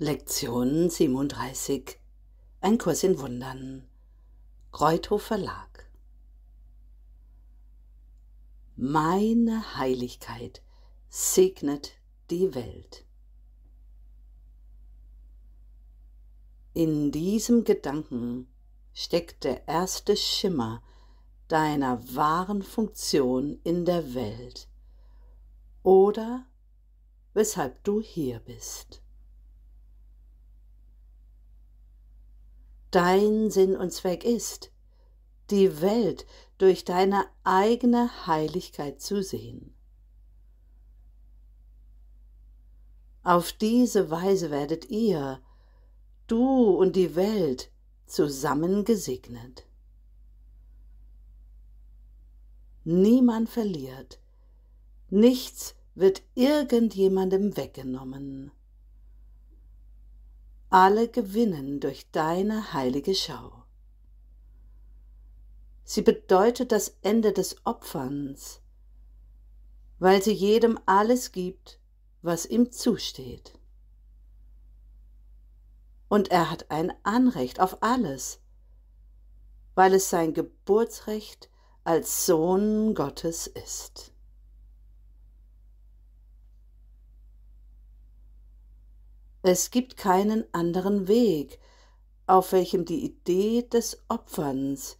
Lektion 37 Ein Kurs in Wundern Kreuthof Verlag Meine Heiligkeit segnet die Welt. In diesem Gedanken steckt der erste Schimmer deiner wahren Funktion in der Welt oder weshalb du hier bist. Dein Sinn und Zweck ist, die Welt durch deine eigene Heiligkeit zu sehen. Auf diese Weise werdet ihr, du und die Welt, zusammen gesegnet. Niemand verliert, nichts wird irgendjemandem weggenommen alle gewinnen durch deine heilige Schau. Sie bedeutet das Ende des Opferns, weil sie jedem alles gibt, was ihm zusteht. Und er hat ein Anrecht auf alles, weil es sein Geburtsrecht als Sohn Gottes ist. Es gibt keinen anderen Weg, auf welchem die Idee des Opferns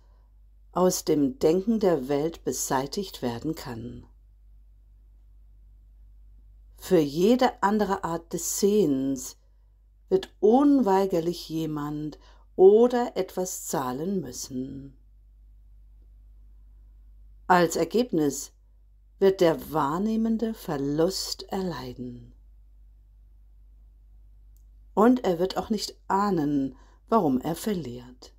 aus dem Denken der Welt beseitigt werden kann. Für jede andere Art des Sehens wird unweigerlich jemand oder etwas zahlen müssen. Als Ergebnis wird der Wahrnehmende Verlust erleiden und er wird auch nicht ahnen, warum er verliert.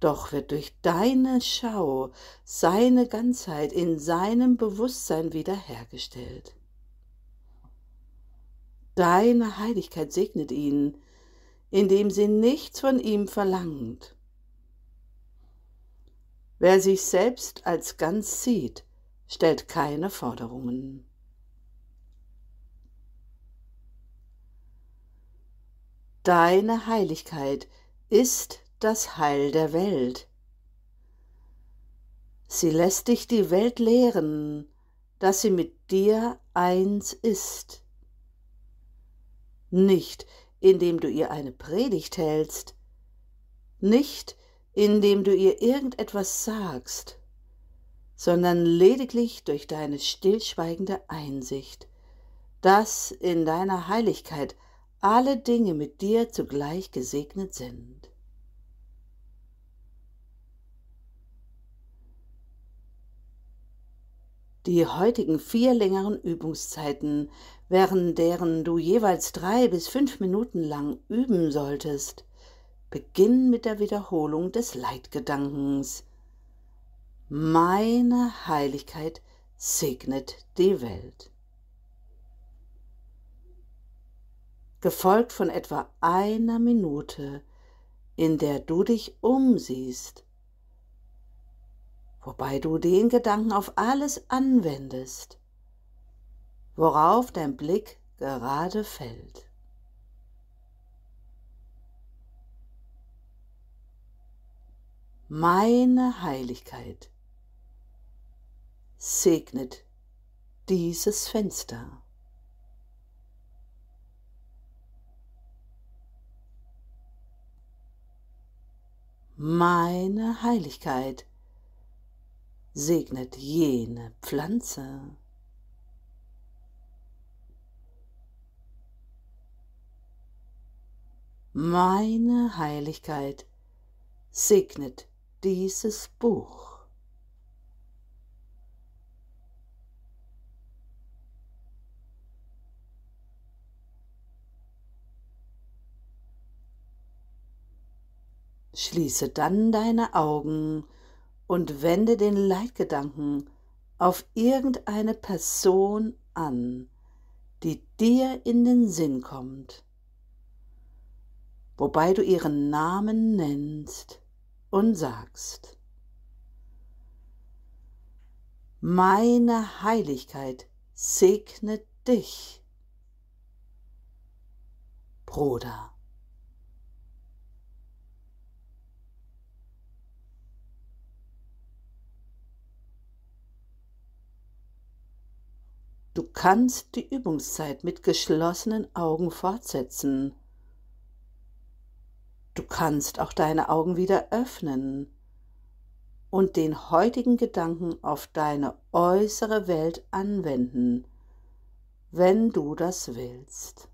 Doch wird durch deine Schau seine Ganzheit in seinem Bewusstsein wiederhergestellt. Deine Heiligkeit segnet ihn, indem sie nichts von ihm verlangt. Wer sich selbst als ganz sieht, stellt keine Forderungen. Deine Heiligkeit ist das Heil der Welt. Sie lässt dich die Welt lehren, dass sie mit dir eins ist. Nicht indem du ihr eine Predigt hältst, nicht indem du ihr irgendetwas sagst, sondern lediglich durch deine stillschweigende Einsicht, dass in deiner Heiligkeit alle Dinge mit dir zugleich gesegnet sind. Die heutigen vier längeren Übungszeiten, während deren du jeweils drei bis fünf Minuten lang üben solltest, beginnen mit der Wiederholung des Leitgedankens. Meine Heiligkeit segnet die Welt. Gefolgt von etwa einer Minute, in der du dich umsiehst, wobei du den Gedanken auf alles anwendest, worauf dein Blick gerade fällt. Meine Heiligkeit segnet dieses Fenster. Meine Heiligkeit segnet jene Pflanze. Meine Heiligkeit segnet dieses Buch. Schließe dann deine Augen und wende den Leitgedanken auf irgendeine Person an, die dir in den Sinn kommt, wobei du ihren Namen nennst und sagst, meine Heiligkeit segnet dich. Bruder. Du kannst die Übungszeit mit geschlossenen Augen fortsetzen. Du kannst auch deine Augen wieder öffnen und den heutigen Gedanken auf deine äußere Welt anwenden, wenn du das willst.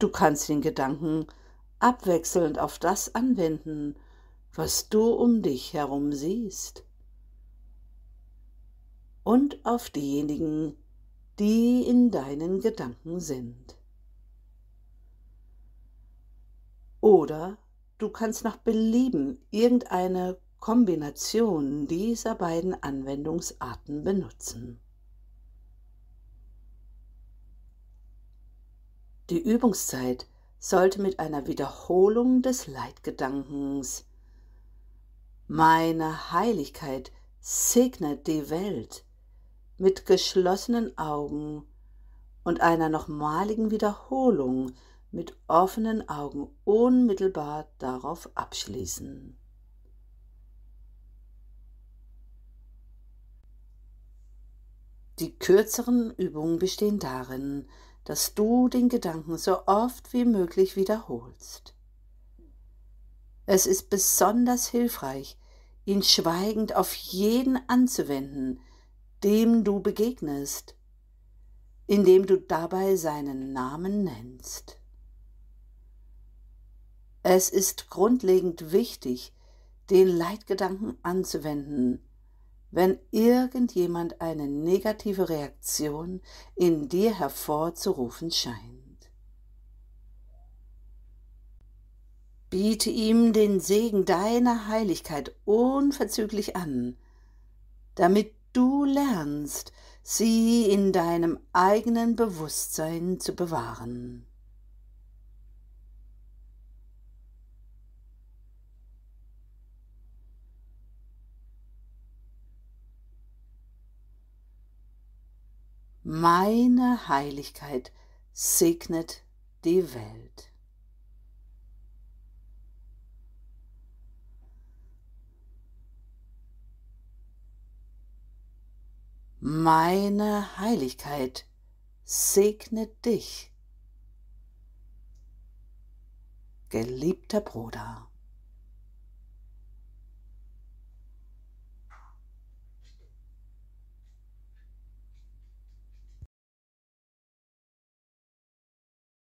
Du kannst den Gedanken abwechselnd auf das anwenden, was du um dich herum siehst und auf diejenigen, die in deinen Gedanken sind. Oder du kannst nach Belieben irgendeine Kombination dieser beiden Anwendungsarten benutzen. Die Übungszeit sollte mit einer Wiederholung des Leitgedankens Meine Heiligkeit segnet die Welt mit geschlossenen Augen und einer nochmaligen Wiederholung mit offenen Augen unmittelbar darauf abschließen. Die kürzeren Übungen bestehen darin, dass du den Gedanken so oft wie möglich wiederholst. Es ist besonders hilfreich, ihn schweigend auf jeden anzuwenden, dem du begegnest, indem du dabei seinen Namen nennst. Es ist grundlegend wichtig, den Leitgedanken anzuwenden, wenn irgendjemand eine negative Reaktion in dir hervorzurufen scheint. Biete ihm den Segen deiner Heiligkeit unverzüglich an, damit du lernst, sie in deinem eigenen Bewusstsein zu bewahren. Meine Heiligkeit segnet die Welt. Meine Heiligkeit segnet dich, geliebter Bruder.